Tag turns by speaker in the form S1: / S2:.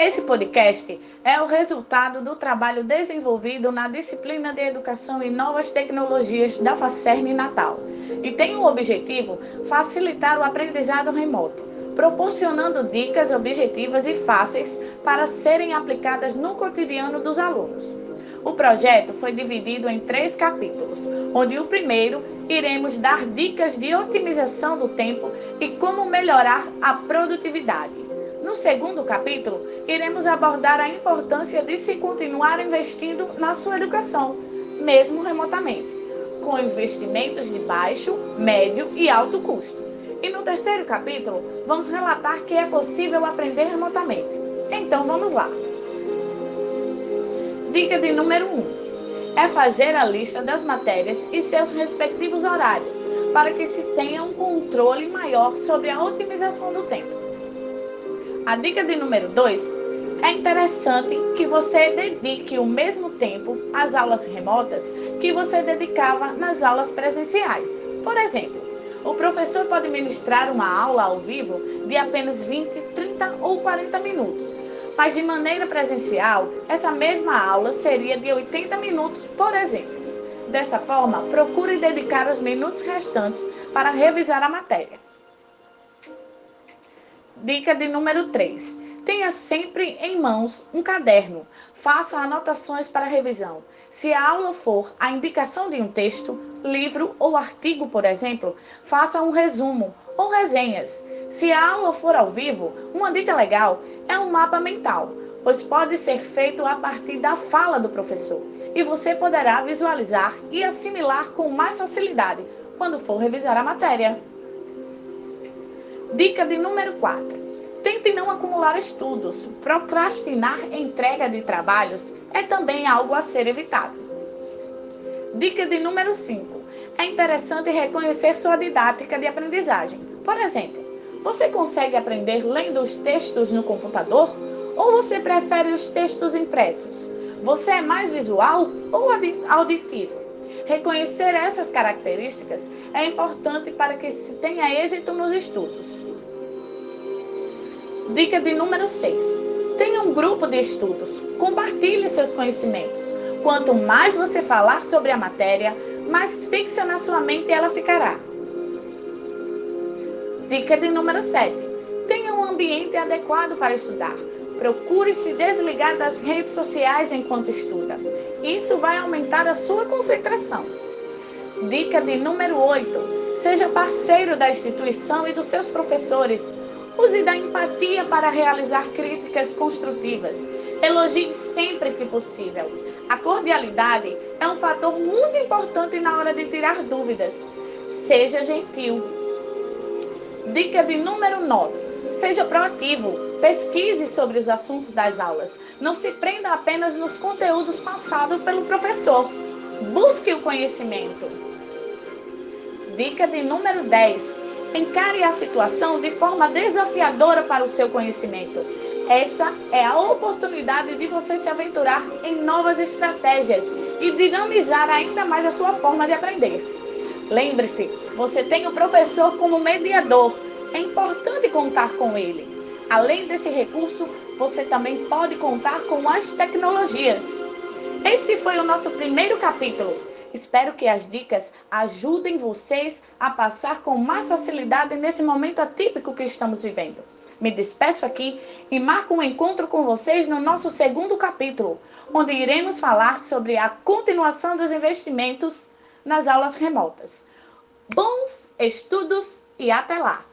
S1: Esse podcast é o resultado do trabalho desenvolvido na disciplina de Educação em Novas Tecnologias da Facerne Natal e tem o objetivo facilitar o aprendizado remoto, proporcionando dicas objetivas e fáceis para serem aplicadas no cotidiano dos alunos. O projeto foi dividido em três capítulos, onde o primeiro iremos dar dicas de otimização do tempo e como melhorar a produtividade. No segundo capítulo, iremos abordar a importância de se continuar investindo na sua educação, mesmo remotamente, com investimentos de baixo, médio e alto custo. E no terceiro capítulo, vamos relatar que é possível aprender remotamente. Então vamos lá. Dica de número 1. Um, é fazer a lista das matérias e seus respectivos horários, para que se tenha um controle maior sobre a otimização do tempo. A dica de número 2 é interessante que você dedique o mesmo tempo às aulas remotas que você dedicava nas aulas presenciais. Por exemplo, o professor pode ministrar uma aula ao vivo de apenas 20, 30 ou 40 minutos, mas de maneira presencial, essa mesma aula seria de 80 minutos, por exemplo. Dessa forma, procure dedicar os minutos restantes para revisar a matéria. Dica de número 3. Tenha sempre em mãos um caderno. Faça anotações para revisão. Se a aula for a indicação de um texto, livro ou artigo, por exemplo, faça um resumo ou resenhas. Se a aula for ao vivo, uma dica legal é um mapa mental, pois pode ser feito a partir da fala do professor e você poderá visualizar e assimilar com mais facilidade quando for revisar a matéria. Dica de número 4. Tente não acumular estudos. Procrastinar entrega de trabalhos é também algo a ser evitado. Dica de número 5. É interessante reconhecer sua didática de aprendizagem. Por exemplo, você consegue aprender lendo os textos no computador ou você prefere os textos impressos? Você é mais visual ou auditivo? Reconhecer essas características é importante para que se tenha êxito nos estudos. Dica de número 6. Tenha um grupo de estudos. Compartilhe seus conhecimentos. Quanto mais você falar sobre a matéria, mais fixa na sua mente ela ficará. Dica de número 7. Tenha um ambiente adequado para estudar. Procure se desligar das redes sociais enquanto estuda. Isso vai aumentar a sua concentração. Dica de número 8. Seja parceiro da instituição e dos seus professores. Use da empatia para realizar críticas construtivas. Elogie sempre que possível. A cordialidade é um fator muito importante na hora de tirar dúvidas. Seja gentil. Dica de número 9. Seja proativo, pesquise sobre os assuntos das aulas. Não se prenda apenas nos conteúdos passados pelo professor. Busque o conhecimento. Dica de número 10. Encare a situação de forma desafiadora para o seu conhecimento. Essa é a oportunidade de você se aventurar em novas estratégias e dinamizar ainda mais a sua forma de aprender. Lembre-se, você tem o professor como mediador é importante contar com ele. Além desse recurso, você também pode contar com as tecnologias. Esse foi o nosso primeiro capítulo. Espero que as dicas ajudem vocês a passar com mais facilidade nesse momento atípico que estamos vivendo. Me despeço aqui e marco um encontro com vocês no nosso segundo capítulo, onde iremos falar sobre a continuação dos investimentos nas aulas remotas. Bons estudos e até lá!